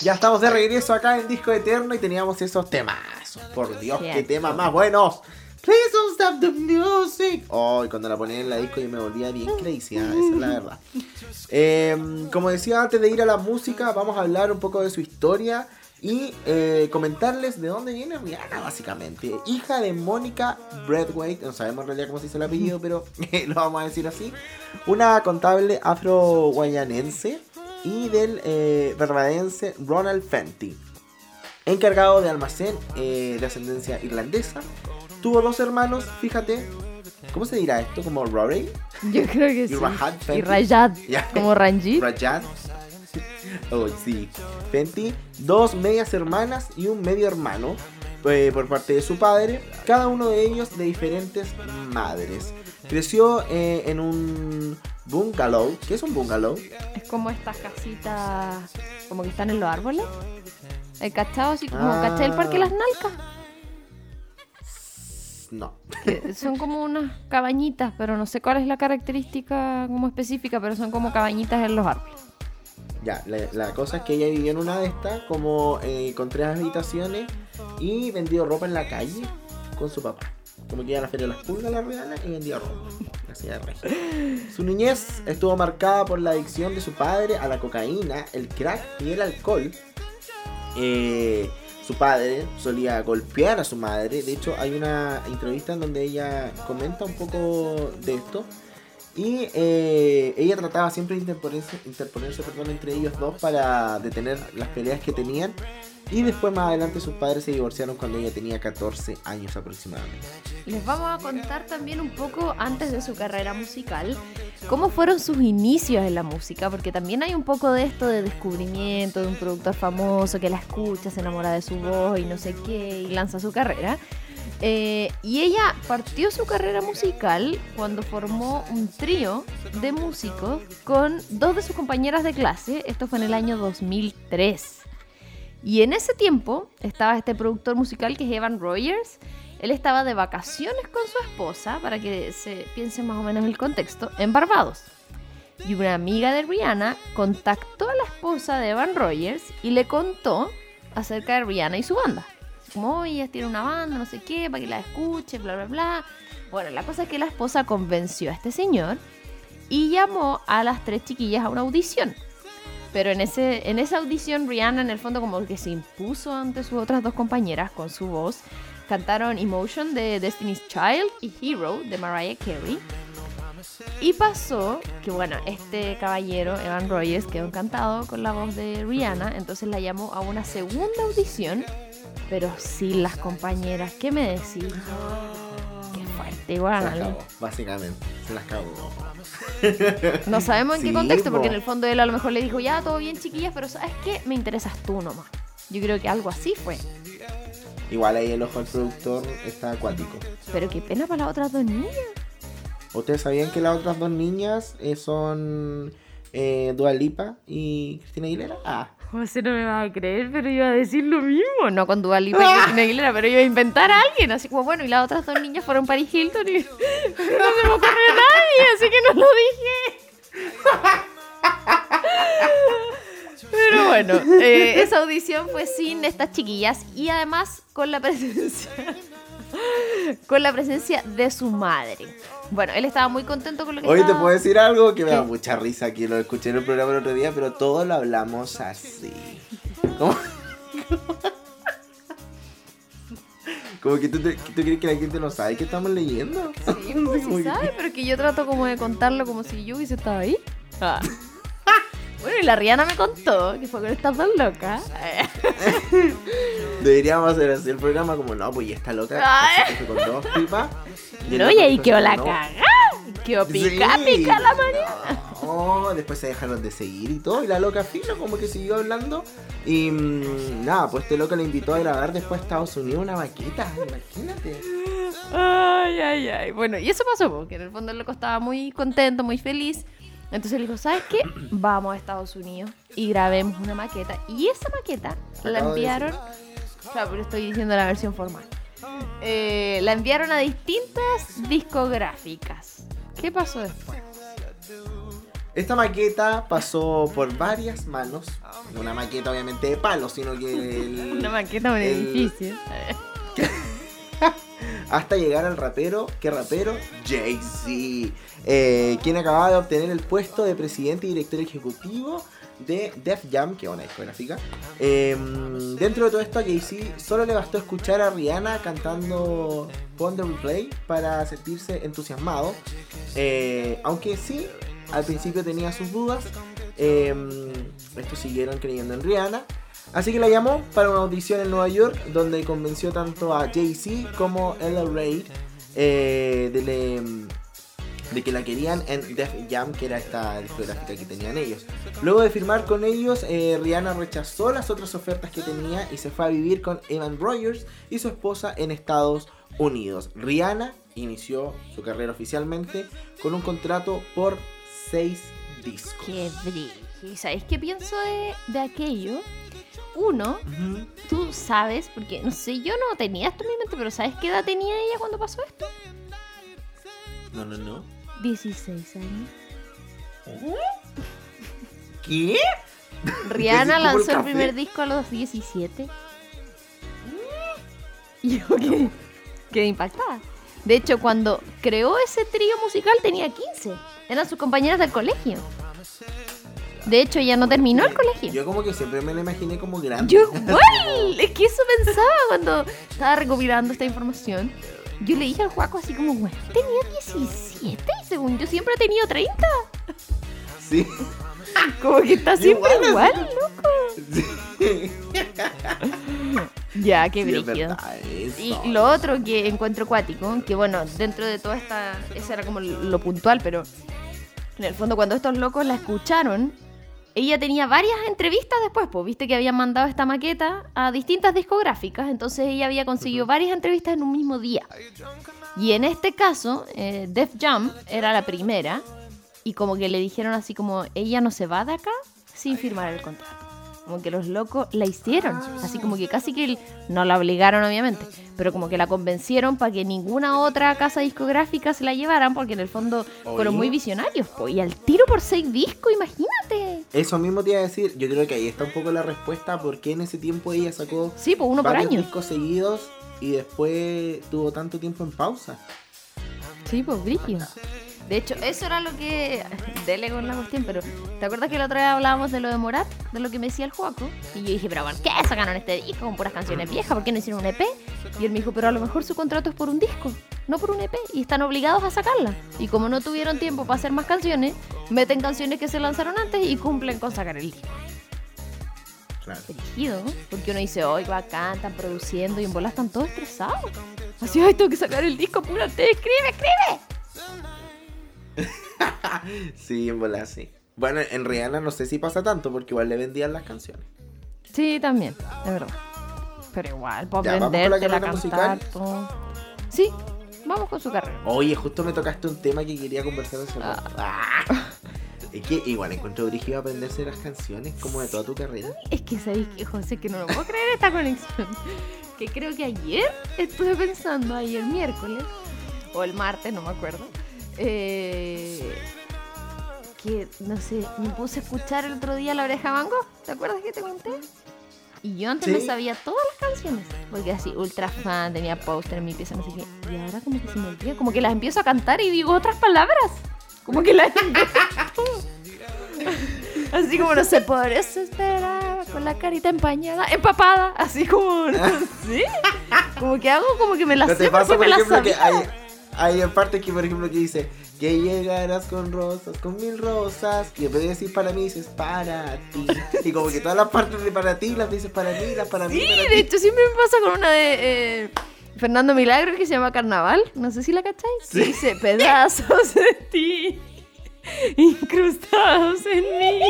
Ya estamos de regreso acá en Disco Eterno y teníamos esos temas. Por Dios, qué temas más buenos. Please don't stop the music. Oh, y cuando la ponía en la disco yo me volvía bien crazy, ¿ah? esa es la verdad. Em, como decía antes de ir a la música, vamos a hablar un poco de su historia y eh, comentarles de dónde viene Rihanna, básicamente. Hija de Mónica Bradwaite, no sabemos en realidad cómo se dice el apellido, pero lo vamos a decir así. Una contable afro-guayanense y del eh, Ronald Fenty, encargado de almacén eh, de ascendencia irlandesa. Tuvo dos hermanos, fíjate, ¿cómo se dirá esto? ¿Como Rory? Yo creo que sí. Y Rajad, como Ranjit. Rajad. Oh, sí. Fenty, dos medias hermanas y un medio hermano eh, por parte de su padre, cada uno de ellos de diferentes madres. Creció eh, en un bungalow. ¿Qué es un bungalow? Es como estas casitas, como que están en los árboles. El cachado, así como ah. el parque las nalcas. No. son como unas cabañitas, pero no sé cuál es la característica como específica, pero son como cabañitas en los árboles. Ya, la, cosa es que ella vivía en una de estas, como eh, con tres habitaciones y vendió ropa en la calle con su papá. Como que iba la feria las pulgas la Rihanna y vendía ropa. Su niñez estuvo marcada por la adicción de su padre a la cocaína, el crack y el alcohol. Eh, su padre solía golpear a su madre. De hecho, hay una entrevista en donde ella comenta un poco de esto. Y eh, ella trataba siempre de interponerse, interponerse perdón, entre ellos dos para detener las peleas que tenían. Y después más adelante sus padres se divorciaron cuando ella tenía 14 años aproximadamente. Les vamos a contar también un poco antes de su carrera musical cómo fueron sus inicios en la música, porque también hay un poco de esto de descubrimiento de un productor famoso que la escucha, se enamora de su voz y no sé qué, y lanza su carrera. Eh, y ella partió su carrera musical cuando formó un trío de músicos con dos de sus compañeras de clase. Esto fue en el año 2003. Y en ese tiempo estaba este productor musical que es Evan Rogers. Él estaba de vacaciones con su esposa, para que se piense más o menos el contexto, en Barbados. Y una amiga de Rihanna contactó a la esposa de Evan Rogers y le contó acerca de Rihanna y su banda como, oye, tiene una banda, no sé qué, para que la escuche, bla, bla, bla. Bueno, la cosa es que la esposa convenció a este señor y llamó a las tres chiquillas a una audición. Pero en, ese, en esa audición Rihanna en el fondo como que se impuso ante sus otras dos compañeras con su voz. Cantaron Emotion de Destiny's Child y Hero de Mariah Carey. Y pasó que, bueno, este caballero, Evan Rogers, quedó encantado con la voz de Rihanna, entonces la llamó a una segunda audición pero sí las compañeras. ¿Qué me decís? Fuerte, igual. básicamente, se las acabó. No sabemos en qué contexto, porque en el fondo él a lo mejor le dijo, ya, todo bien, chiquillas, pero ¿sabes qué? Me interesas tú nomás. Yo creo que algo así fue. Igual ahí el ojo del productor está acuático. Pero qué pena para las otras dos niñas. ¿Ustedes sabían que las otras dos niñas eh, son eh, Dua Lipa y Cristina Aguilera? Ah. José no me va a creer, pero iba a decir lo mismo. No con Dua Lipa y Cristina Aguilera, pero iba a inventar a alguien. Así como, bueno, y las otras dos niñas fueron Paris Hilton y no se me ocurrió nadie, así que no lo dije. Pero bueno, eh, esa audición fue sin estas chiquillas y además con la presencia con la presencia de su madre. Bueno, él estaba muy contento con lo que Hoy te puedo decir algo que me da mucha risa aquí, lo escuché en el programa el otro día, pero todos lo hablamos así. ¿Cómo? Como que tú, crees que la gente no sabe que estamos leyendo. Sí, pues sí sabe, pero que yo trato como de contarlo como si yo hubiese estado ahí. Ah. Bueno, y la Rihanna me contó que fue con estas dos locas. Deberíamos hacer así el programa como, no, pues ya está loca. con dos pipas. No, y ahí quedó la caga. Quedó pica, pica la Mariana. No, después se dejaron de seguir y todo. Y la loca fino como que siguió hablando. Y mm, nada, pues este loco le invitó a grabar después a Estados Unidos una vaquita. Imagínate. Ay, ay, ay. Bueno, y eso pasó porque en el fondo el loco estaba muy contento, muy feliz. Entonces le dijo, ¿sabes qué? Vamos a Estados Unidos y grabemos una maqueta. Y esa maqueta la enviaron... Claro, pero estoy diciendo la versión formal. Eh, la enviaron a distintas discográficas. ¿Qué pasó después? Esta maqueta pasó por varias manos. Una maqueta obviamente de palo, sino que... El, Una maqueta de un edificio. Hasta llegar al rapero, ¿qué rapero? Jay-Z, eh, quien acababa de obtener el puesto de presidente y director ejecutivo de Def Jam, que es una discográfica. Eh, dentro de todo esto a Jay-Z solo le bastó escuchar a Rihanna cantando Pon the Replay para sentirse entusiasmado. Eh, aunque sí, al principio tenía sus dudas. Eh, estos siguieron creyendo en Rihanna. Así que la llamó para una audición en Nueva York, donde convenció tanto a Jay-Z como Ella Reid eh, de, que la querían en Def Jam, que era esta discográfica que tenían ellos. Luego de firmar con ellos, eh, Rihanna rechazó las otras ofertas que tenía y se fue a vivir con Evan Rogers y su esposa en Estados Unidos. Rihanna inició su carrera oficialmente con un contrato por seis discos. Qué brillo. ¿Y sabes qué pienso de aquello? Uno, tú sabes, porque no sé, yo no tenía esto en mi mente, pero ¿sabes qué edad tenía ella cuando pasó esto? No, no, no. 16 años. ¿Qué? Rihanna el lanzó el primer disco a los 17. Y yo quedé, quedé impactada. De hecho, cuando creó ese trío musical tenía 15. Eran sus compañeras del colegio. De hecho, ya no terminó el colegio. Yo como que siempre me la imaginé como grande. Yo igual, es que eso pensaba cuando estaba recopilando esta información. Yo le dije al Juaco así como, bueno, tenía 17 y según yo siempre he tenido 30. Sí. Como que está siempre Igual, loco. Sí, Ya, qué sí, es brígido. eso. Y lo otro que encuentro cuático, que bueno, dentro de toda esta, ese era como lo puntual, pero en el fondo cuando estos locos la escucharon, ella tenía varias entrevistas después, pues viste que habían mandado esta maqueta a distintas discográficas, entonces ella había conseguido varias entrevistas en un mismo día. Y en este caso, eh, Def Jam era la primera, y como que le dijeron así como, ella no se va de acá sin firmar el contrato. Como que los locos la hicieron. Así como que casi que el- no la obligaron, obviamente. Pero como que la convencieron para que ninguna otra casa discográfica se la llevaran. Porque en el fondo fueron muy visionarios. po. Y al tiro por seis discos, imagínate. Eso mismo te iba a decir. Yo creo que ahí está un poco la respuesta a por qué en ese tiempo ella sacó Sí, pues uno por año. discos seguidos y después tuvo tanto tiempo en pausa. Sí, pues brígido. De hecho, eso era lo que. Dele con la cuestión, pero. ¿Te acuerdas que la otra vez hablábamos de lo de Morat? De lo que me decía el Juaco. Y yo dije, pero ¿por qué sacaron este disco con puras canciones viejas? ¿Por qué no hicieron un EP? Y él me dijo, pero a lo mejor su contrato es por un disco, no por un EP. Y están obligados a sacarla. Y como no tuvieron tiempo para hacer más canciones, meten canciones que se lanzaron antes y cumplen con sacar el disco. Claro. Porque uno dice, hoy bacán, están produciendo y en bola están todos estresados. Así, ay, tengo que sacar el disco, apúrate, escribe, escribe. Sí, en bola, sí. Bueno, en Rihanna no sé si pasa tanto porque igual le vendían las canciones. Sí, también, de verdad. Pero igual, por con la carrera cantar, todo. Sí, vamos con su carrera. Oye, justo me tocaste un tema que quería conversar hace rato. Ah. Es que igual encuentro brígido aprenderse las canciones como de toda tu carrera. Es que sabéis que, José, que no lo puedo creer esta conexión. Que creo que ayer estuve pensando, ayer miércoles, o el martes, no me acuerdo, eh, que, no sé, me puse a escuchar el otro día La Oreja Mango. ¿Te acuerdas que te conté? Y yo antes me Sí. sabía todas las canciones, porque así, ultra fan, tenía póster en mi pieza, no sé qué. Y ahora como que se me olvida, como que las empiezo a cantar y digo otras palabras. Como que las Así como no sé, por eso esperaba con la carita empañada, empapada, así como, no sé. Como que hago como que me la ¿No sé porque por me la ejemplo, que sabía. hay, hay partes que, por ejemplo, que dice que llegarás con rosas, con mil rosas, y en vez de decir para mí, dices para ti. Y como que todas las partes de para ti las dices para mí, las para mí, Sí, de ti. hecho siempre me pasa con una de eh, Fernando Milagro que se llama Carnaval, no sé si la cacháis. Sí. Dice pedazos de ti incrustados en mí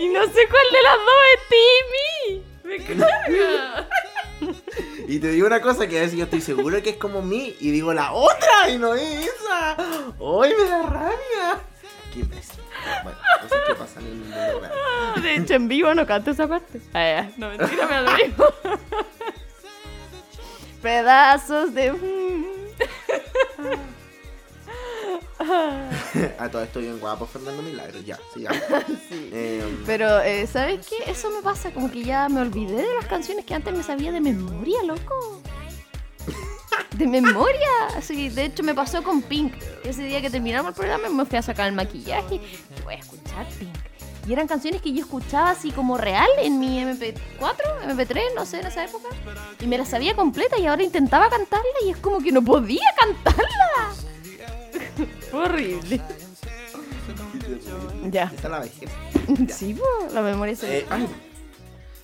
y no sé cuál de las dos es ti mí. Me carga. Y te digo una cosa que a veces yo estoy seguro que es como mí, y digo la otra, y no es esa. ¡Ay, me da rabia! ¡Qué imbécil! Bueno, cosas que pasan en el mundo real. De hecho, en vivo no canto esa parte. Ah, ya. no, mentira, me lo digo. Pedazos de... a todo esto bien guapo Fernando Milagro, ya, sigamos. Sí. Eh, Pero, eh, ¿sabes qué? Eso me pasa, como que ya me olvidé de las canciones que antes me sabía de memoria, loco. De memoria. Así, de hecho, me pasó con Pink. Ese día que terminamos el programa me fui a sacar el maquillaje y voy a escuchar Pink. Y eran canciones que yo escuchaba así como real en mi MP4, MP3, no sé, en esa época. Y me las sabía completa y ahora intentaba cantarla y es como que no podía cantarla. Horrible. Ya. Esa es la vejez. Sí, po, la memoria se Eh, ay.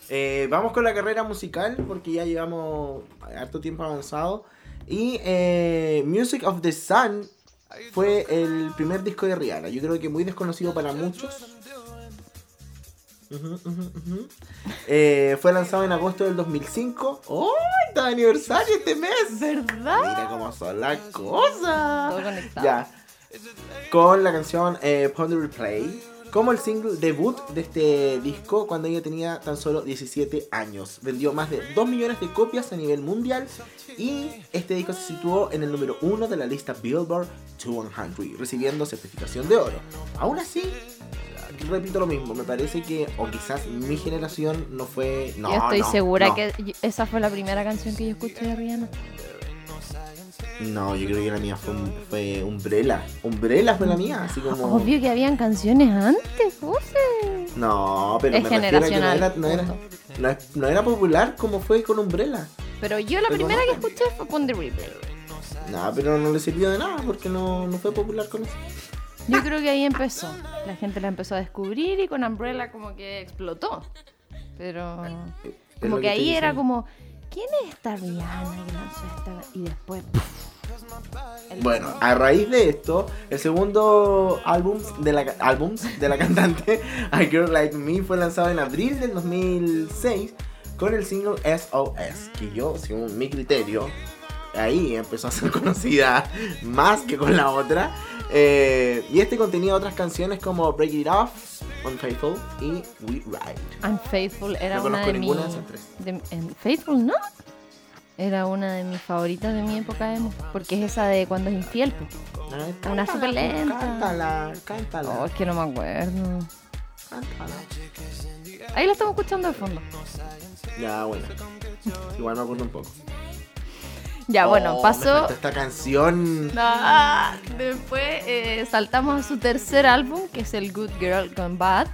Eh, vamos con la carrera musical porque ya llevamos harto tiempo avanzado. Y eh, Music of the Sun fue el primer disco de Rihanna. Yo creo que muy desconocido para muchos. Eh, fue lanzado en agosto del 2005. ¡Oh! ¡Está de aniversario este mes! ¿Verdad? Mira cómo son las cosas. Todo conectado. Ya. Con la canción eh, Pond Replay. Como el single debut de este disco cuando ella tenía tan solo 17 años. Vendió más de 2 millones de copias a nivel mundial. Y este disco se situó en el número 1 de la lista Billboard 200, recibiendo certificación de oro. Aún así, repito lo mismo, me parece que, o quizás mi generación no fue. No, yo estoy no, segura no. que esa fue la primera canción que yo escuché de Rihanna. No, yo creo que la mía fue, Umbrella. Umbrella fue la mía, así como. Obvio que habían canciones antes, José. No, pero Es me refiero a que no generacional, era, no, era, no era popular como fue con Umbrella. Pero yo la Pero primera no. que escuché fue Pon the Replay. No, pero no le sirvió de nada porque no, no fue popular con eso. Yo creo que ahí empezó. La gente la empezó a descubrir y con Umbrella como que explotó. Pero como que ahí era como, ¿quién es esta Rihanna que lanzó esta? Y después... el- Bueno, a raíz de esto, el segundo álbum de la, álbums de la cantante A Girl Like Me fue lanzado en abril del 2006 con el single SOS, que yo, según mi criterio, ahí empezó a ser conocida más que con la otra. Eh, y este contenía otras canciones como Break It Off, Unfaithful y We Ride. Unfaithful era No una de mis... ninguna de esas tres. de- Unfaithful, ¿no? Era una de mis favoritas de mi época emo. Porque es esa de cuando es infiel. po. Ay, Una cántala, súper lenta. Cántala, cántala, Oh, es que no me acuerdo. cántala. Ahí la estamos escuchando de fondo. Ya, bueno. Igual me acuerdo un poco. Ya, bueno, Oh, me pasó. esta canción. Ah, después eh, saltamos a su tercer álbum, que es el Good Girl Gone Bad,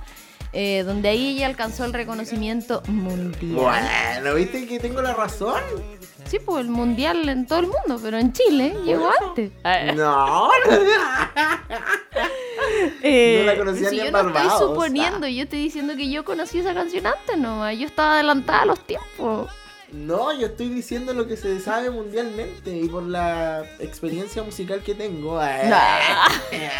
eh, donde ahí ella alcanzó el reconocimiento mundial. Bueno, ¿viste que tengo la razón? Sí, pues el mundial en todo el mundo, pero en Chile llegó antes. No. Eh, No la conocía si ni yo no estoy suponiendo, yo estoy diciendo que yo conocí esa canción antes nomás. Yo estaba adelantada a los tiempos. No, yo estoy diciendo lo que se sabe mundialmente y por la experiencia musical que tengo. eh.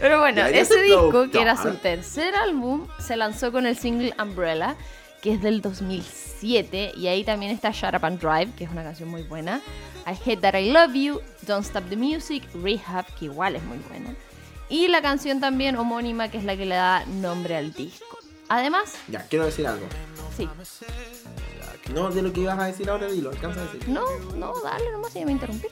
Pero bueno, ese disco, que era su tercer álbum, se lanzó con el single Umbrella, que es del 2007. Y ahí también está Shut Up and Drive, que es una canción muy buena. I Hate That I Love You, Don't Stop the Music, Rehab, que igual es muy buena. Y la canción también homónima, que es la que le da nombre al disco. Además, Ya, quiero decir algo. sí, No, de lo que ibas a decir ahora, dilo, alcanza a decir. no, no, dale nomás, ya me interrumpí.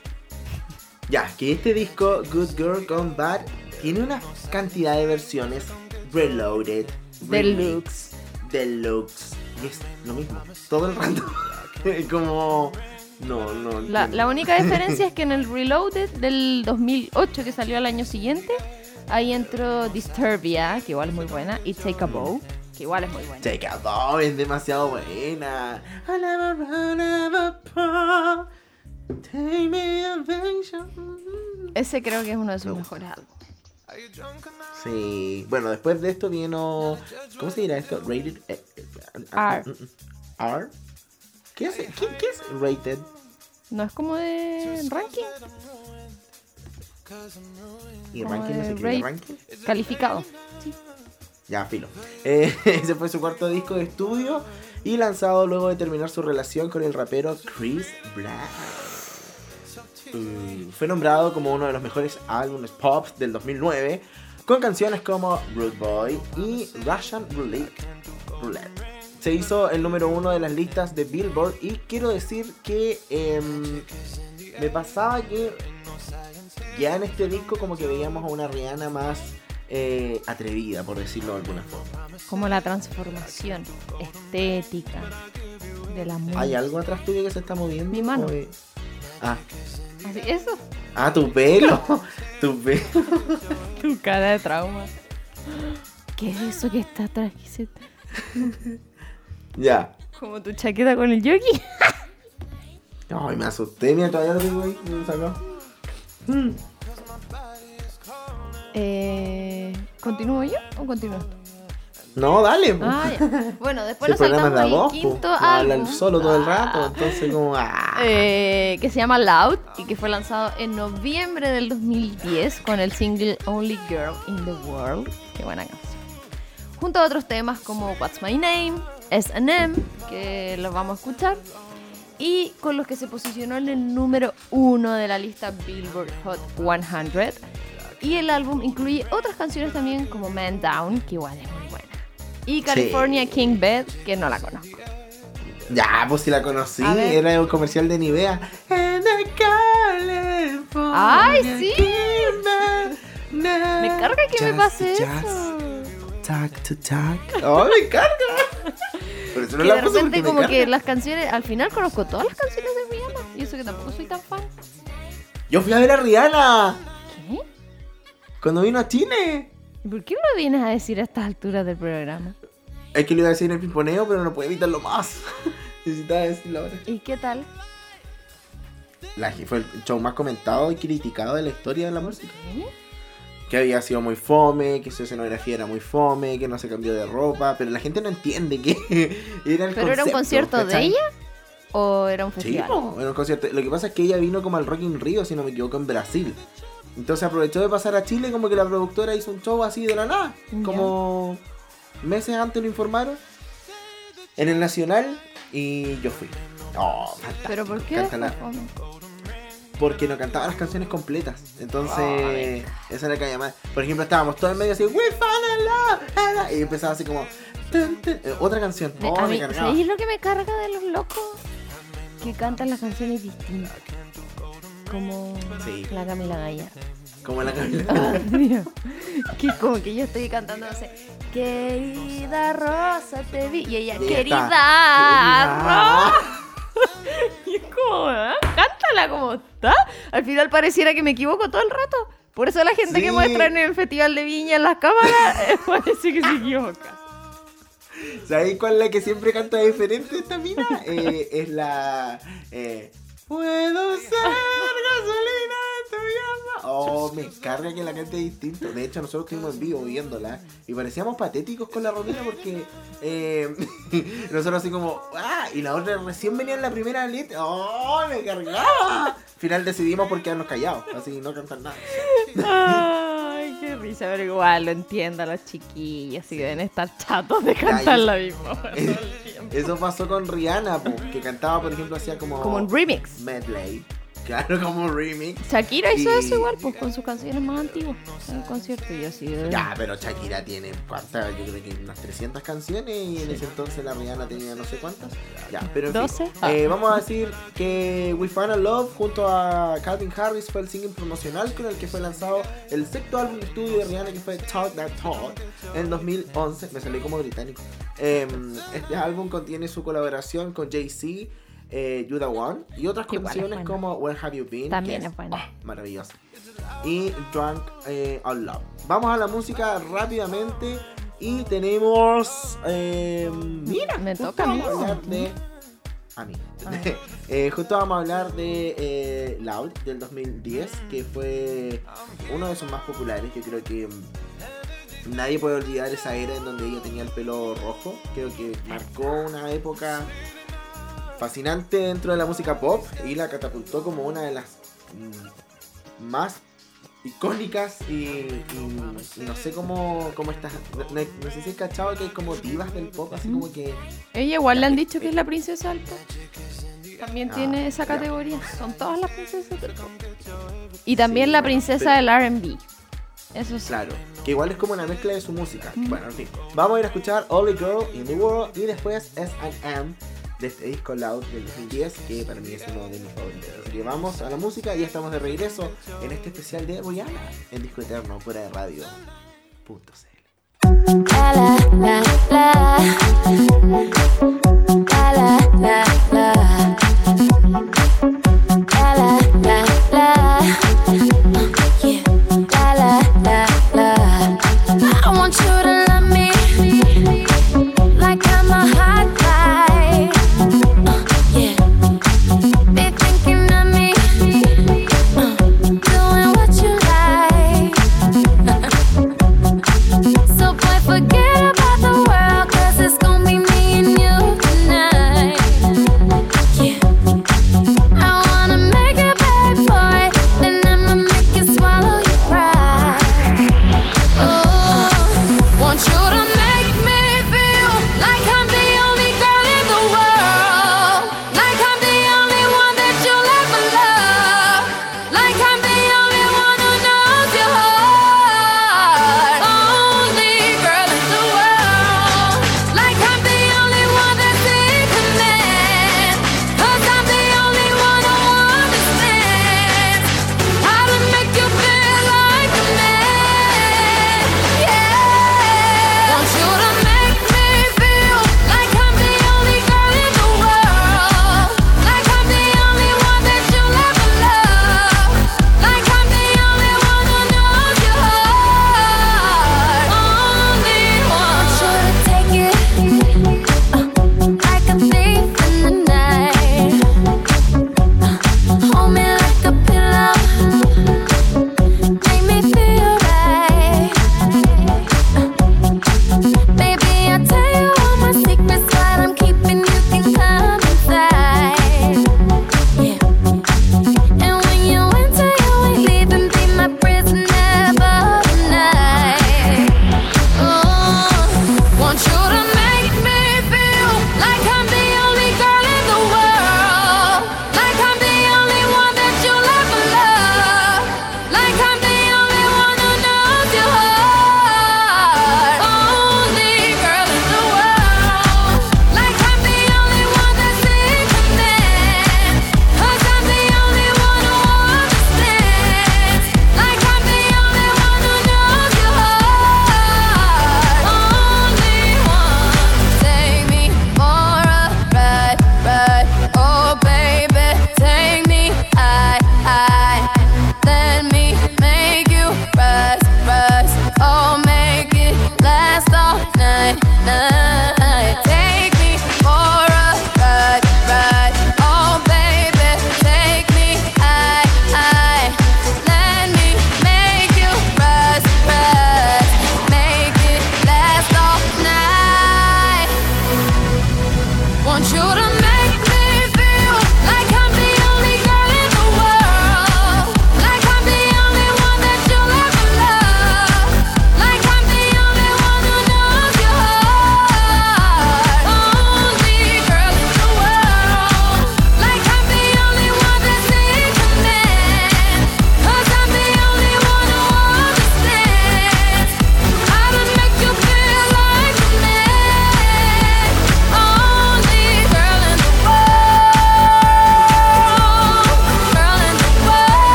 Ya, que este disco, Good Girl Gone Bad, tiene una cantidad de versiones reloaded, Deluxe. deluxe. Y es lo mismo, todo el rato. Como. No, no. La, la única diferencia es que en el Reloaded del 2008, que salió al año siguiente, ahí entró Disturbia, que igual es muy buena, y Take a Bow, que igual es muy buena. Take a Bow es demasiado buena. Ese creo que es uno de sus Me mejores álbumes. Sí, bueno, después de esto vino. ¿Cómo se dirá esto? Rated. eh, eh, R. mm, mm, R. ¿Qué es, qué, qué es rated? ¿No es como de ranking? ¿Y ranking no de se rate. ranking? Calificado. Ya, filo. Eh, ese fue su cuarto disco de estudio y lanzado luego de terminar su relación con el rapero Chris Brown. Mm, fue nombrado como uno de los mejores álbumes pop del 2009 con canciones como Rude Boy y Russian Roulette. Se hizo el número uno de las listas de Billboard y quiero decir que em, me pasaba que ya en este disco como que veíamos a una Rihanna más eh, atrevida, por decirlo de alguna forma. Como la transformación estética de la música. ¿Hay algo atrás tuyo que se está moviendo? Mi mano. Ah. Eso. ah, tu pelo. tu pelo. Tu cara de trauma. ¿Qué es eso que está atrás? ¿Qué se- ya. Como tu chaqueta con el yogi. Ay, me asusté, mira, todavía lo tengo ahí. Me lo sacó. Mm. Eh, ¿Continúo yo o continúas tú? No, dale. Ah. Bueno, después nos el saltamos de al voz, quinto habla álbum. el solo todo el Ah. rato, entonces como... ah. Eh, que se llama Loud y que fue lanzado en noviembre del 2010 con el single Only Girl in the World. Qué buena canción. Junto a otros temas como What's My Name, SM, que los vamos a escuchar, y con los que se posicionó en el número uno de la lista Billboard Hot 100. Y el álbum incluye otras canciones también como Man Down, que igual es muy buena. Y California King Bed, que no la conozco. Ya, pues si la conocí, era un comercial de Nivea. ¡Ay, sí! Me carga que me pase eso. Talk to talk. ¡Oh, me carga! Por eso no que la de repente me como que las canciones, al final conozco todas las canciones de Rihanna y eso que tampoco soy tan fan. Yo fui a ver a Rihanna. Cuando vino a Chile. ¿Y por qué lo vienes a decir a estas alturas del programa? Es que lo iba a decir en el pimponeo, pero no puedo evitarlo más. Necesitaba decirlo ahora. ¿Y qué tal? La, fue el show más comentado y criticado de la historia de la música. ¿Qué? que había sido muy fome, que su escenografía era muy fome, que no se cambió de ropa, pero la gente no entiende que era el ¿Pero era un concierto de ella? ¿O era un Sí, festival? po, era un concierto. Lo que pasa es que ella vino como al Rock in Rio, si no me equivoco, en Brasil. Entonces aprovechó de pasar a Chile como que la productora hizo un show así de la nada. Como meses antes lo informaron. En el Nacional y yo fui. Oh. ¿Pero por qué? La- porque no cantaba las canciones completas. Entonces, Ay. esa era la que llamaba. Por ejemplo, estábamos todos en medio así, We found a love, a love", Y empezaba así como, "Tun, tun", eh, otra canción. Oh, a me mí, cargaba. ¿sabéis lo que me carga de los locos? Que cantan las canciones distintas. Como Sí. la Camila Gallardo. Como la Camila. Ay, Dios. Que como que yo estoy cantando, no sé, querida Rosa, te vi. Y ella, querida, Rosa. Y es como, ¿ah? cántala como está. Al final pareciera que me equivoco todo el rato. Por eso la gente que muestra en el Festival de Viña en las cámaras eh, parece que se equivoca. ¿Sabéis cuál es la que siempre canta diferente esta mina? Eh, es la. Eh, Puedo ser gasolina llama. Oh, me carga que la cante distinto. De hecho, nosotros estuvimos en vivo viéndola y parecíamos patéticos con la rodilla porque eh, nosotros así como, ¡ah! Y la otra recién venía en la primera letra. ¡Oh, me cargaba! Al final decidimos por quedarnos callados, así no cantar nada. Ay, qué risa, pero igual lo entiendo a los chiquillos, que deben estar chatos de cantar la misma. Eso pasó con Rihanna, po, que cantaba, por ejemplo, hacía como. Como un remix. medley. Claro, como remix. Shakira hizo Y- eso igual, pues con sus canciones más antiguas en el concierto y así. de- Ya, pero Shakira tiene cuántas, yo creo que unas 300 canciones y en ese entonces la Rihanna tenía no sé cuántas. Ya, pero en fin. 12. Ah. Eh, vamos a decir que We Found a Love junto a Calvin Harris fue el single promocional con el que fue lanzado el sexto álbum de estudio de Rihanna que fue Talk That Talk en 2011. Me salí como británico. Eh, este álbum contiene su colaboración con Jay-Z. Eh, You The One y otras Igual es canciones como Where Have You Been También que es buena. ah, maravillosa y Drunk eh, on Love. Vamos a la música rápidamente y tenemos. eh, mira, Me toca vamos a hablar de. A mí. Eh, justo vamos a hablar de eh, Loud del 2010, que fue uno de sus más populares. Yo creo que nadie puede olvidar esa era en donde ella tenía el pelo rojo. Creo que marcó una época fascinante dentro de la música pop y la catapultó como una de las mm, más icónicas y, y- y no sé cómo, cómo estas no, no- no sé si has cachado que hay como divas del pop así como que Ella igual le han dicho que es la princesa del pop. También Ah, tiene esa categoría. Son todas las princesas del pop. Y también la princesa del RB. Eso sí. claro que igual es como una mezcla de su música bueno en fin vamos a ir a escuchar Only Girl in the World y después S&M de este disco Loud del 2010, que para mí es uno de mis favoritos. Así que vamos a la música y estamos de regreso en este especial de Rihanna en Disco Eterno, fuera de radio.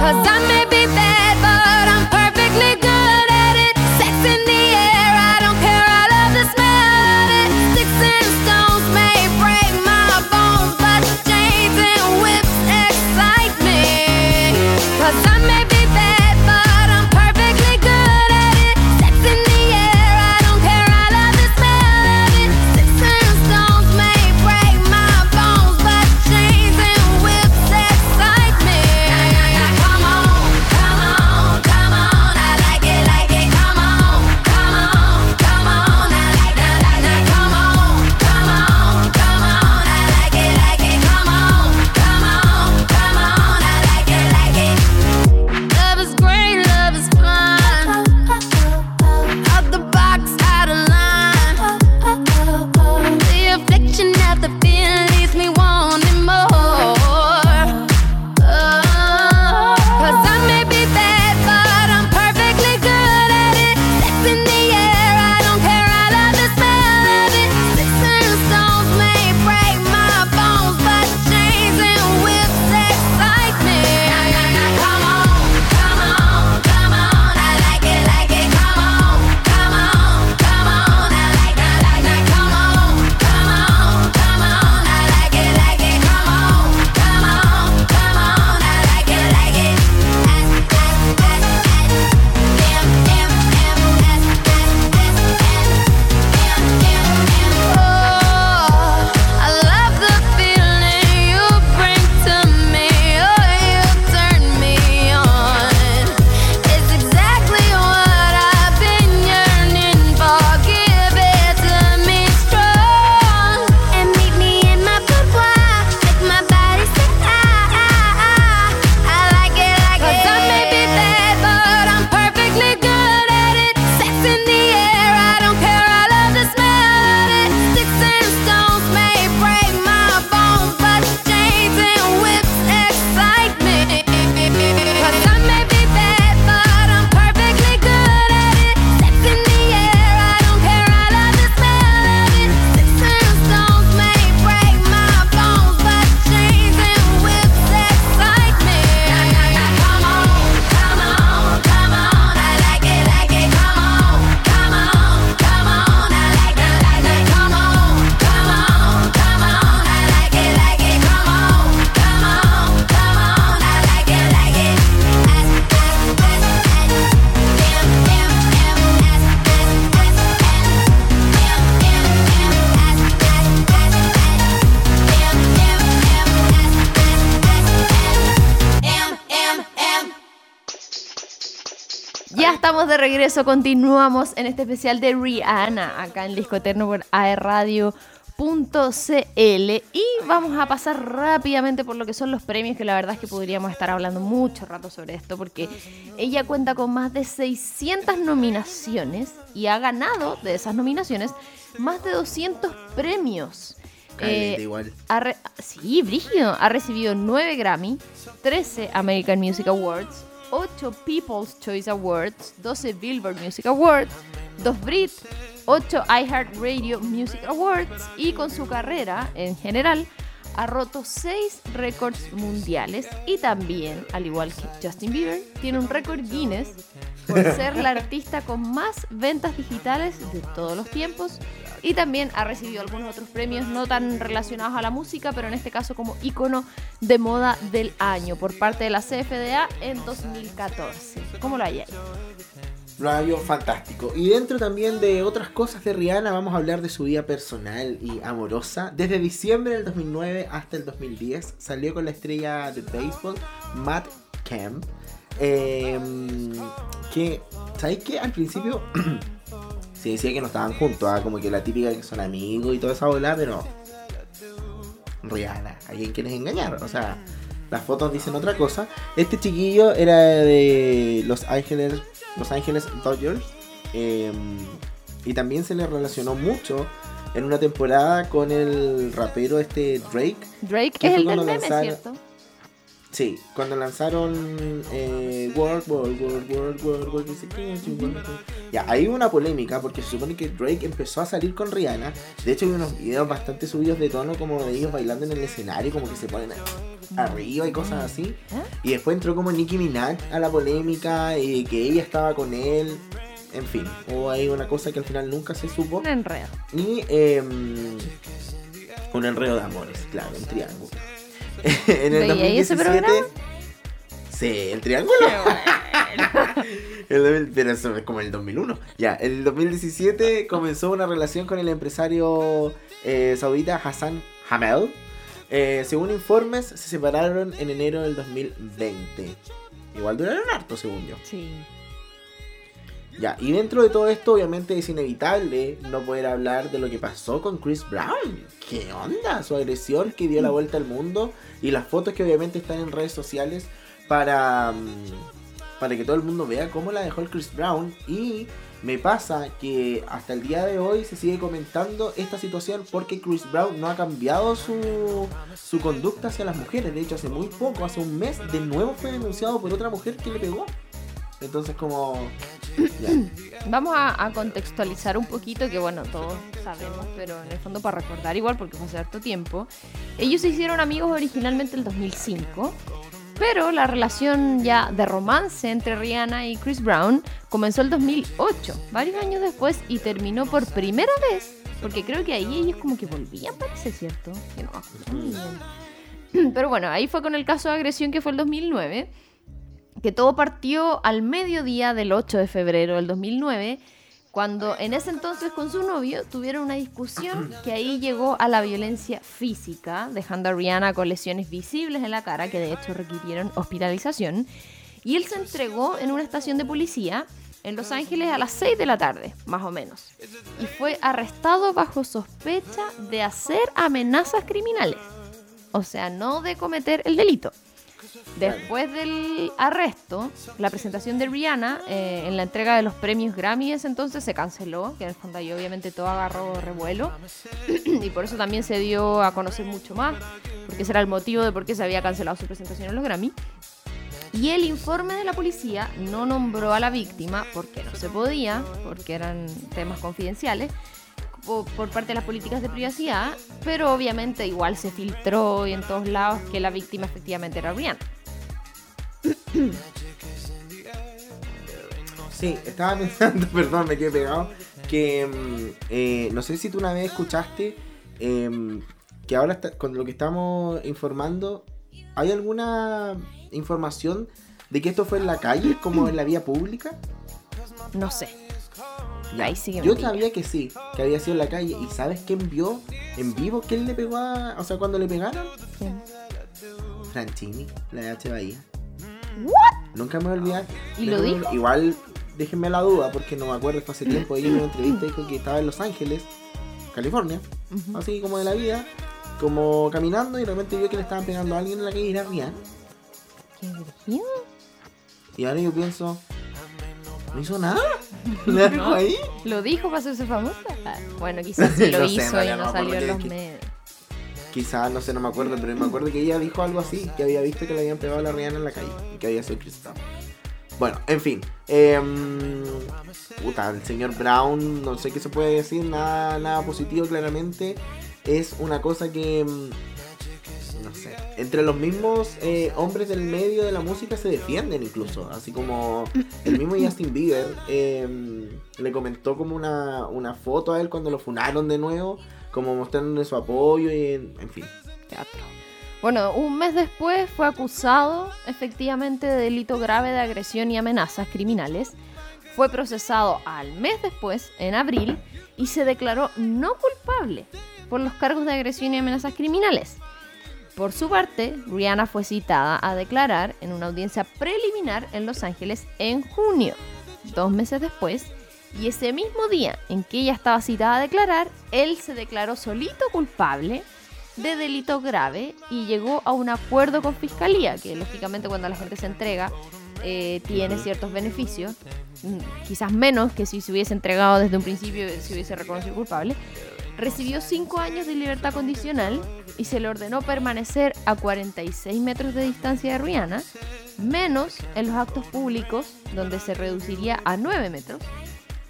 Cause I'm. Regreso, continuamos en este especial de Rihanna, acá en Disco Eterno por aerradio.cl y vamos a pasar rápidamente por lo que son los premios, que la verdad es que podríamos estar hablando mucho rato sobre esto, porque ella cuenta con más de 600 nominaciones y ha ganado de esas nominaciones más de 200 premios. Eh, igual. sí, Brigio. Ha recibido 9 Grammy, 13 American Music Awards, 8 People's Choice Awards, 12 Billboard Music Awards, 2 Brit, 8 iHeartRadio Music Awards y con su carrera en general ha roto 6 récords mundiales y también, al igual que Justin Bieber, tiene un récord Guinness por ser la artista con más ventas digitales de todos los tiempos y también ha recibido algunos otros premios no tan relacionados a la música, pero en este caso como icono de moda del año por parte de la CFDA en 2014. ¿Cómo lo ahí? Lo fantástico. Y dentro también de otras cosas de Rihanna, vamos a hablar de su vida personal y amorosa. Desde diciembre del 2009 hasta el 2010 salió con la estrella de béisbol Matt Kemp. Em, que, ¿sabéis qué? Al principio se decía que no estaban juntos, ¿ah? como que la típica que son amigos y toda esa bola, pero. Rihanna, alguien quieres engañar, o sea. Las fotos dicen otra cosa. Este chiquillo era de Los Ángeles, Los Ángeles Dodgers. Em, y también se le relacionó mucho en una temporada con el rapero este Drake. Drake es el del meme, ¿cierto? Sí, cuando lanzaron eh, World, World, World, World, World, World, Ya, hay una polémica porque se supone que Drake empezó a salir con Rihanna. De hecho, hay unos videos bastante subidos de tono como de ellos bailando en el escenario, como que se ponen arriba y cosas así. ¿Eh? Y después entró como Nicki Minaj a la polémica y que ella estaba con él. En fin, o hay una cosa que al final nunca se supo. Un enredo. Y eh, un enredo de amores, claro, un triángulo. en el 2017. Sí, el triángulo. pero eso es como el 2001. Ya, en el 2017 comenzó una relación con el empresario eh, saudita Hassan Hamel. Eh, según informes, se separaron en enero del 2020. Igual duraron harto, según yo. Sí. Ya, y dentro de todo esto, obviamente es inevitable no poder hablar de lo que pasó con Chris Brown. ¿Qué onda? Su agresión que dio la vuelta al mundo y las fotos que obviamente están en redes sociales para, mm, para que todo el mundo vea cómo la dejó el Chris Brown y Me pasa que hasta el día de hoy se sigue comentando esta situación porque Chris Brown no ha cambiado su, su conducta hacia las mujeres. De hecho, hace muy poco, hace un mes, de nuevo fue denunciado por otra mujer que le pegó. Entonces, como. Vamos a, contextualizar un poquito, que bueno, todos sabemos, pero en el fondo para recordar igual, porque fue hace harto tiempo. Ellos se hicieron amigos originalmente en el 2005. Pero la relación ya de romance entre Rihanna y Chris Brown comenzó el 2008, varios años después, y terminó por primera vez, porque creo que ahí ellos como que volvían, parece cierto, que no. Pero bueno, ahí fue con el caso de agresión que fue el 2009 que todo partió al mediodía del 8 de febrero del 2009, cuando en ese entonces con su novio tuvieron una discusión que ahí llegó a la violencia física, dejando a Rihanna con lesiones visibles en la cara que de hecho requirieron hospitalización, y él se entregó en una estación de policía en Los Ángeles a las 6 de la tarde, más o menos, y fue arrestado bajo sospecha de hacer amenazas criminales, o sea, no de cometer el delito. Después del arresto, la presentación de Rihanna eh, en la entrega de los premios Grammy ese entonces se canceló, que en el fondo ahí obviamente todo agarró revuelo y por eso también se dio a conocer mucho más, porque ese era el motivo de por qué se había cancelado su presentación en los Grammy. Y el informe de la policía no nombró a la víctima porque no se podía, porque eran temas confidenciales, por, parte de las políticas de privacidad, pero obviamente igual se filtró y en todos lados que la víctima efectivamente era Rihanna. Sí, estaba pensando, perdón, me quedé pegado, que mm, eh, no sé si tú una vez escuchaste em, que ahora con lo que estamos informando, ¿hay alguna información de que esto fue en la calle, como en la vía pública? No sé. Yo sabía que sí, que había sido en la calle. ¿Y sabes quién vio en vivo quién le pegó a. O sea, cuando le pegaron? ¿Quién? Franchini, la de H. Bahía. ¿What? Nunca me voy a olvidar. ¿Y lo dijo? Igual, déjenme la duda, porque no me acuerdo, fue hace tiempo. Ella en una entrevista dijo que estaba en Los Ángeles, California, así como de la vida, como caminando y realmente vio que le estaban pegando a alguien en la calle y era Rihanna. ¿Qué Y ahora yo pienso, ¿no hizo nada? ¿Le dejó ahí? ¿Lo dijo para hacerse famosa? Ah, bueno, quizás sí lo hizo y no, salió en los medios. Quizás, no sé, no me acuerdo, pero me acuerdo que ella dijo algo así, que había visto que le habían pegado a la Rihanna en la calle y que había sido cristal. Bueno, en fin. Eh, puta, el señor Brown, no sé qué se puede decir, nada, nada positivo claramente. Es una cosa que em, entre los mismos eh, hombres del medio de la música se defienden incluso, así como el mismo Justin Bieber em, le comentó como una, una, foto a él cuando lo funaron de nuevo, como mostrándole su apoyo y en, fin. Teatro. Bueno, un mes después fue acusado efectivamente de delito grave de agresión y amenazas criminales. Fue procesado al mes después, en abril, y se declaró no culpable por los cargos de agresión y amenazas criminales. Por su parte, Rihanna fue citada a declarar en una audiencia preliminar en Los Ángeles en junio, dos meses después, y ese mismo día en que ella estaba citada a declarar, él se declaró solito culpable de delito grave y llegó a un acuerdo con fiscalía, que lógicamente cuando la gente se entrega eh, tiene ciertos beneficios, mm, quizás menos que si se hubiese entregado desde un principio y se hubiese reconocido culpable, Recibió cinco años de libertad condicional y se le ordenó permanecer a 46 metros de distancia de Rihanna, menos en los actos públicos, donde se reduciría a 9 metros.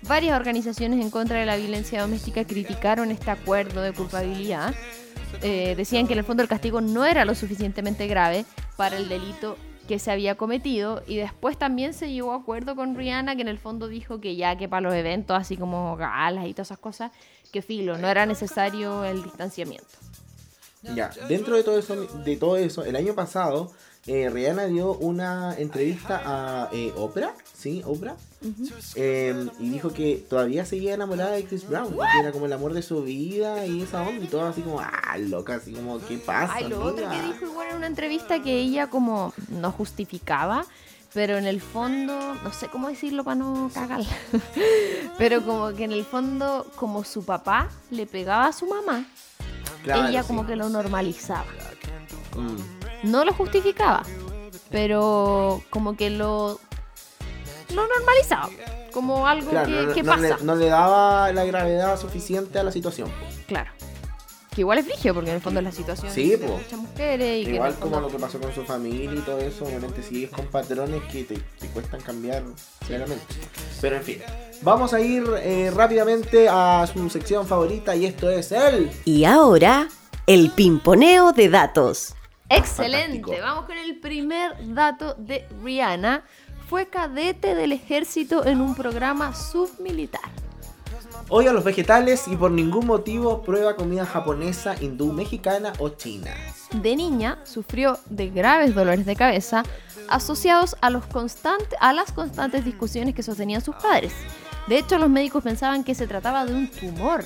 Varias organizaciones en contra de la violencia doméstica criticaron este acuerdo de culpabilidad. Eh, decían que en el fondo el castigo no era lo suficientemente grave para el delito que se había cometido y después también se llegó a acuerdo con Rihanna que en el fondo dijo que ya que para los eventos así como galas y todas esas cosas que filo, no era necesario el distanciamiento. Ya, dentro de todo eso, de todo eso el año pasado eh, Rihanna dio una entrevista a eh, Oprah, ¿sí? Oprah. Em, y dijo que todavía seguía enamorada de Chris Brown, que era como el amor de su vida y esa onda y todo así como, ah, loca, así como, ¿qué pasa? Ay, lo otro que dijo igual en una entrevista que ella como no justificaba, pero en el fondo, no sé cómo decirlo para no cagarla, pero como que en el fondo, como su papá le pegaba a su mamá, ella como que lo normalizaba. Mm. No lo justificaba, pero como que lo, lo normalizaba. como algo Claro, que, no, que no pasa. le, no le daba la gravedad suficiente a la situación. Claro. Que igual es frigio, porque en el fondo es la situación Sí, de po. muchas mujeres y Igual como fondo- lo que pasó con su familia y todo eso, obviamente sigues con patrones que te, te cuestan cambiar claramente. Pero en fin, vamos a ir eh, rápidamente a su sección favorita y esto es el... Y ahora, el pimponeo de datos. Excelente. Fantástico. Vamos con el primer dato de Rihanna. Fue cadete del ejército en un programa submilitar. Odia los vegetales y por ningún motivo prueba comida japonesa, hindú, mexicana o china. De niña sufrió de graves dolores de cabeza asociados a, los constante- a las constantes discusiones que sostenían sus padres. De hecho, los médicos pensaban que se trataba de un tumor,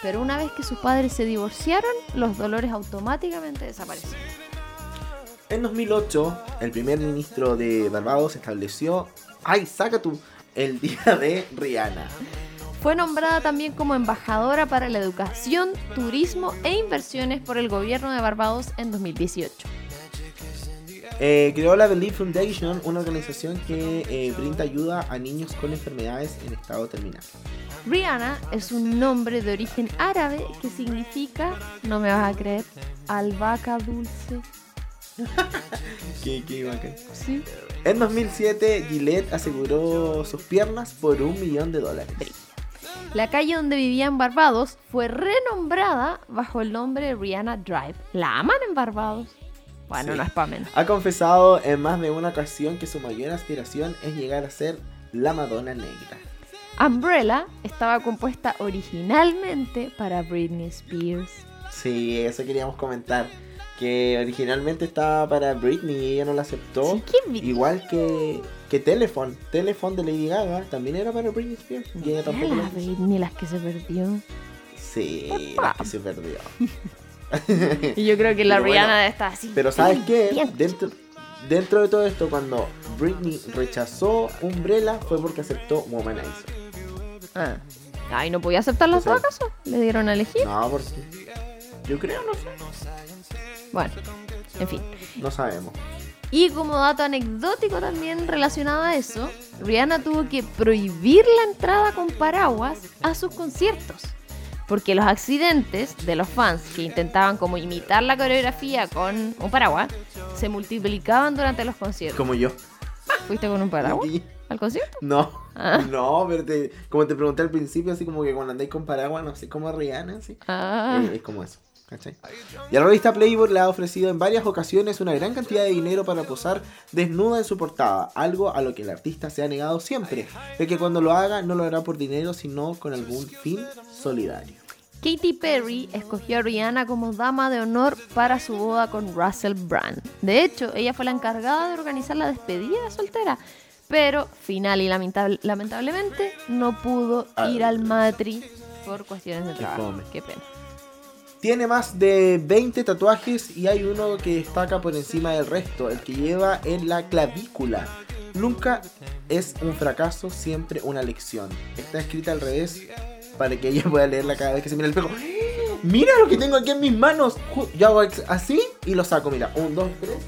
pero una vez que sus padres se divorciaron, los dolores automáticamente desaparecieron. En 2008, el primer ministro de Barbados estableció... ¡Ay, saca tú! El día de Rihanna. Fue nombrada también como embajadora para la educación, turismo e inversiones por el gobierno de Barbados en 2018. Eh, creó la Believe Foundation, una organización que eh, brinda ayuda a niños con enfermedades en estado terminal. Rihanna es un nombre de origen árabe que significa, no me vas a creer, albahaca dulce. ¿Qué, qué bacán. Sí. En 2007, Gillette aseguró sus piernas por un millón de dólares. La calle donde vivía en Barbados fue renombrada bajo el nombre de Rihanna Drive. ¿La aman en Barbados? Bueno, Sí. no es pa' menos. Ha confesado en más de una ocasión que su mayor aspiración es llegar a ser la Madonna negra. Umbrella estaba compuesta originalmente para Britney Spears. Sí, eso queríamos comentar. Que originalmente estaba para Britney y ella no la aceptó. Sí, Igual que, que Telephone. Telephone de Lady Gaga también era para Britney Spears. Y ella Era tampoco la. Britney las que se perdió. Sí, Por la que se perdió. Y yo creo que la bueno, Rihanna está así. Pero ¿sabes qué? Bien. Dentro, dentro de todo esto, cuando Britney rechazó Umbrella fue porque aceptó Womanizer. Ah. Ay, ¿no podía aceptar las dos acaso? ¿Le dieron a elegir? No, porque... Yo creo, no sé. Bueno, en fin. No sabemos. Y como dato anecdótico también relacionado a eso, Rihanna tuvo que prohibir la entrada con paraguas a sus conciertos. Porque los accidentes de los fans que intentaban como imitar la coreografía con un paraguas se multiplicaban durante los conciertos. Como yo. ¿Fuiste con un paraguas al concierto? No, Ah. no, pero te- como te pregunté al principio, así como que cuando andáis con paraguas, no sé, como Rihanna, así. Ah, Eh, es como eso, ¿cachai? Y la revista Playboy le ha ofrecido en varias ocasiones una gran cantidad de dinero para posar desnuda en su portada, algo a lo que el artista se ha negado siempre, de que cuando lo haga no lo hará por dinero, sino con algún fin solidario. Katy Perry escogió a Rihanna como dama de honor para su boda con Russell Brand. De hecho, ella fue la encargada de organizar la despedida de soltera, pero final y lamentable- lamentablemente no pudo Ah, ir al matri por cuestiones de trabajo. Qué pena. Tiene más de 20 tatuajes y hay uno que destaca por encima del resto, el que lleva en la clavícula. Nunca es un fracaso, siempre una lección. Está escrita al revés para que ella pueda leerla cada vez que se mira al espejo. Mira lo que tengo aquí en mis manos. Yo hago así y lo saco. Mira, un, dos, tres.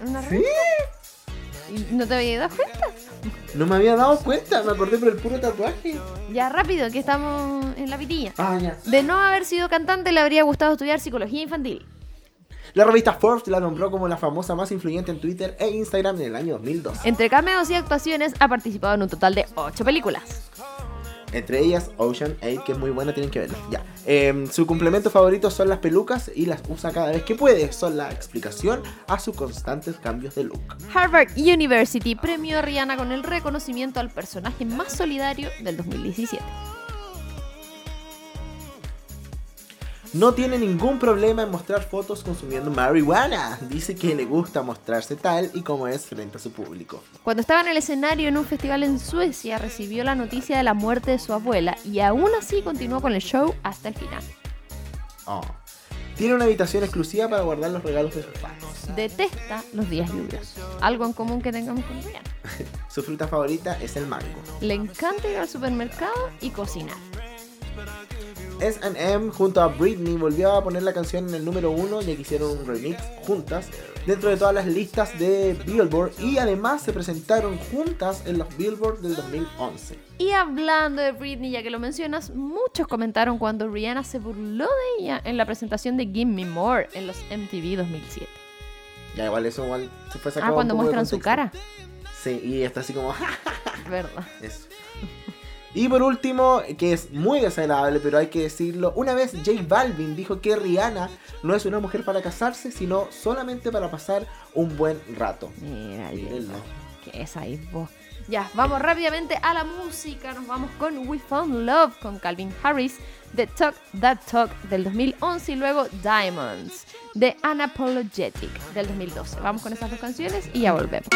¿Una Sí. ¿No te habías dado cuenta? No me había dado cuenta, me acordé por el puro tatuaje. Ya rápido, que estamos en la pitilla. Ah, ya. De no haber sido cantante, le habría gustado estudiar psicología infantil. La revista Forbes la nombró como la famosa más influyente en Twitter e Instagram en el año 2002. Entre cameos y actuaciones, ha participado en un total de 8 películas. Entre ellas Ocean 8, que es muy buena, tienen que verla. Ya. Em, su complemento favorito son las pelucas y las usa cada vez que puede. Son la explicación a sus constantes cambios de look. Harvard University premió a Rihanna con el reconocimiento al personaje más solidario del 2017. No tiene ningún problema en mostrar fotos consumiendo marihuana. Dice que le gusta mostrarse tal y como es frente a su público. Cuando estaba en el escenario en un festival en Suecia, recibió la noticia de la muerte de su abuela y aún así continuó con el show hasta el final. Oh. Tiene una habitación exclusiva para guardar los regalos de sus fans. Detesta los días lluviosos, algo en común que tengamos con Rihanna. Su fruta favorita es el mango. Le encanta ir al supermercado y cocinar. SM junto a Britney volvió a poner la canción en el número uno ya que hicieron un remix juntas dentro de todas las listas de Billboard y además se presentaron juntas en los Billboard del 2011. Y hablando de Britney, ya que lo mencionas, muchos comentaron cuando Rihanna se burló de ella en la presentación de Give Me More en los MTV 2007. Ya igual eso igual se fue Ah, cuando muestran su cara. Sí, y está así como... Verdad. Eso. Y por último, que es muy desagradable, pero hay que decirlo, una vez J Balvin dijo que Rihanna no es una mujer para casarse, sino solamente para pasar un buen rato. Mira, Mírenlo. ¿Qué es ahí vos? Ya, vamos rápidamente a la música. Nos vamos con We Found Love con Calvin Harris, The Talk That Talk del 2011 y luego Diamonds de Unapologetic del 2012. Vamos con esas dos canciones y ya volvemos.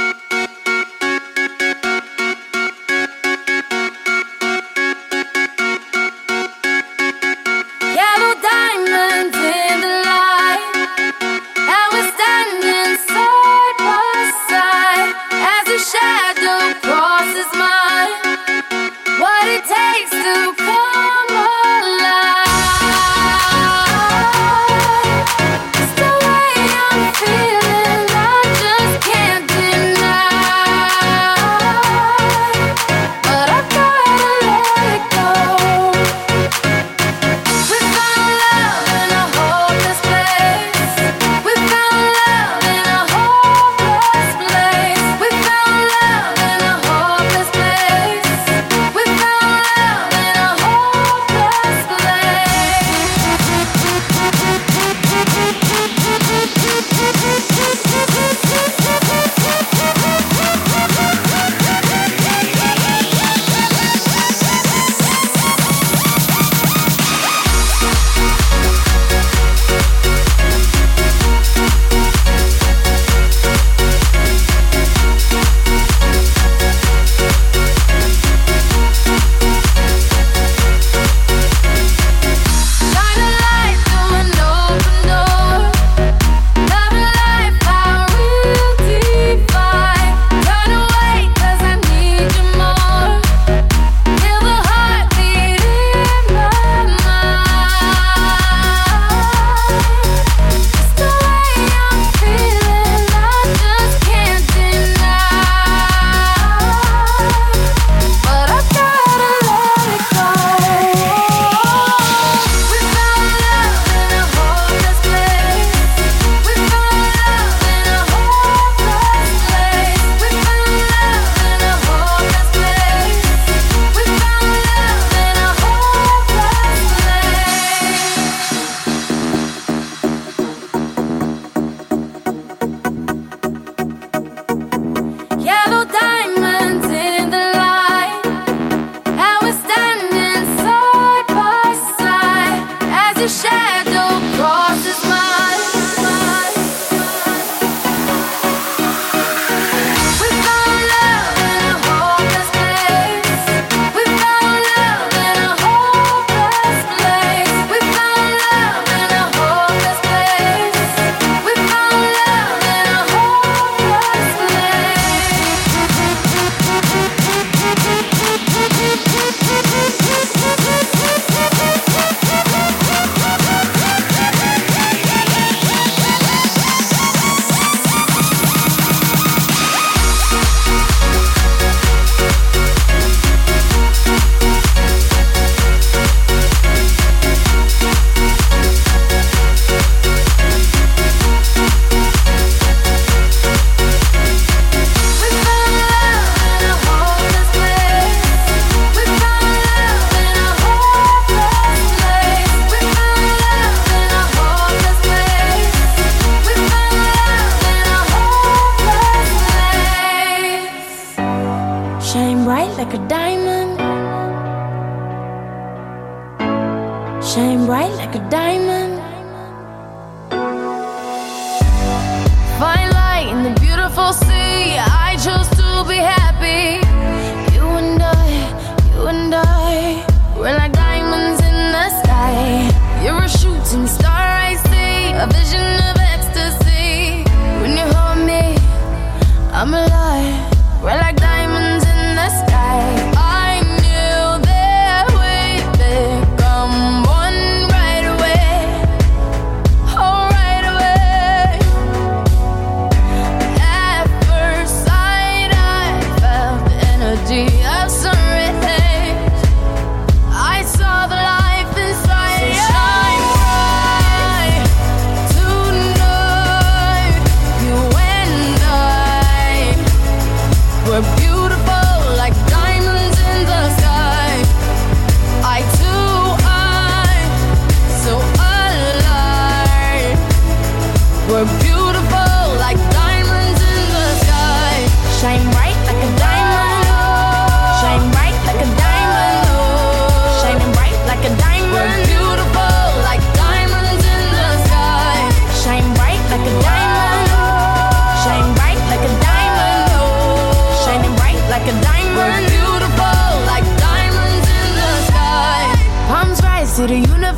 to the universe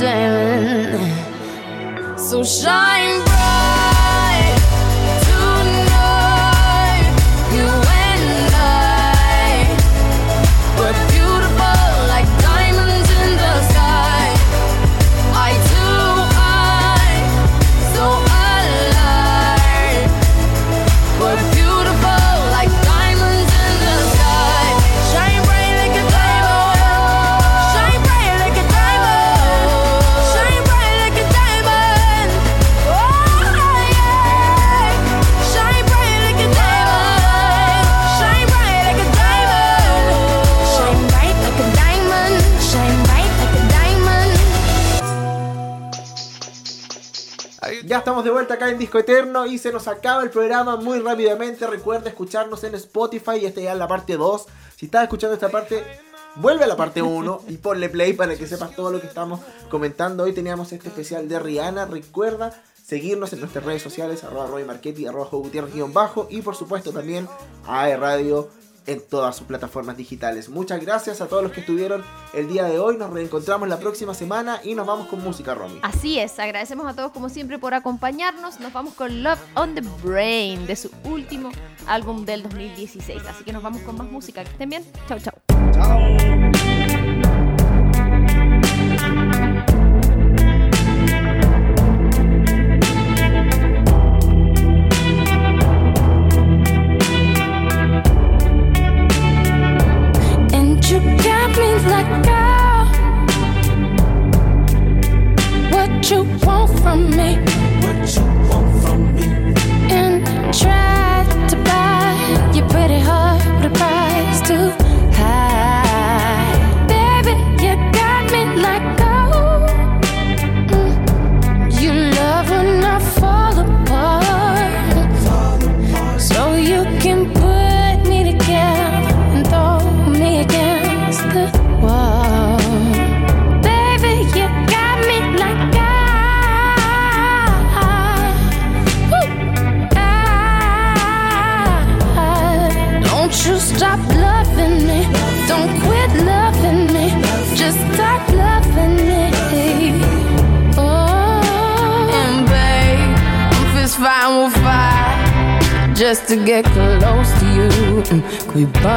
Diamond. So shine. Disco Eterno y se nos acaba el programa muy rápidamente. Recuerda escucharnos en Spotify y esta ya es la parte 2. Si estás escuchando esta parte, vuelve a la parte 1 y ponle play para que sepas todo lo que estamos comentando. Hoy teníamos este especial de Rihanna. Recuerda seguirnos en nuestras redes sociales, arroba Roy Marchetti, arroba Gutiérrez bajo y por supuesto también A Radio en todas sus plataformas digitales. Muchas gracias a todos los que estuvieron el día de hoy. Nos reencontramos la próxima semana y nos vamos con música, Romy. Así es, agradecemos a todos como siempre por acompañarnos. Nos vamos con Love on the Brain de su último álbum del 2016. Así que nos vamos con más música. Que estén bien. Chau, chau. Queen. Bye.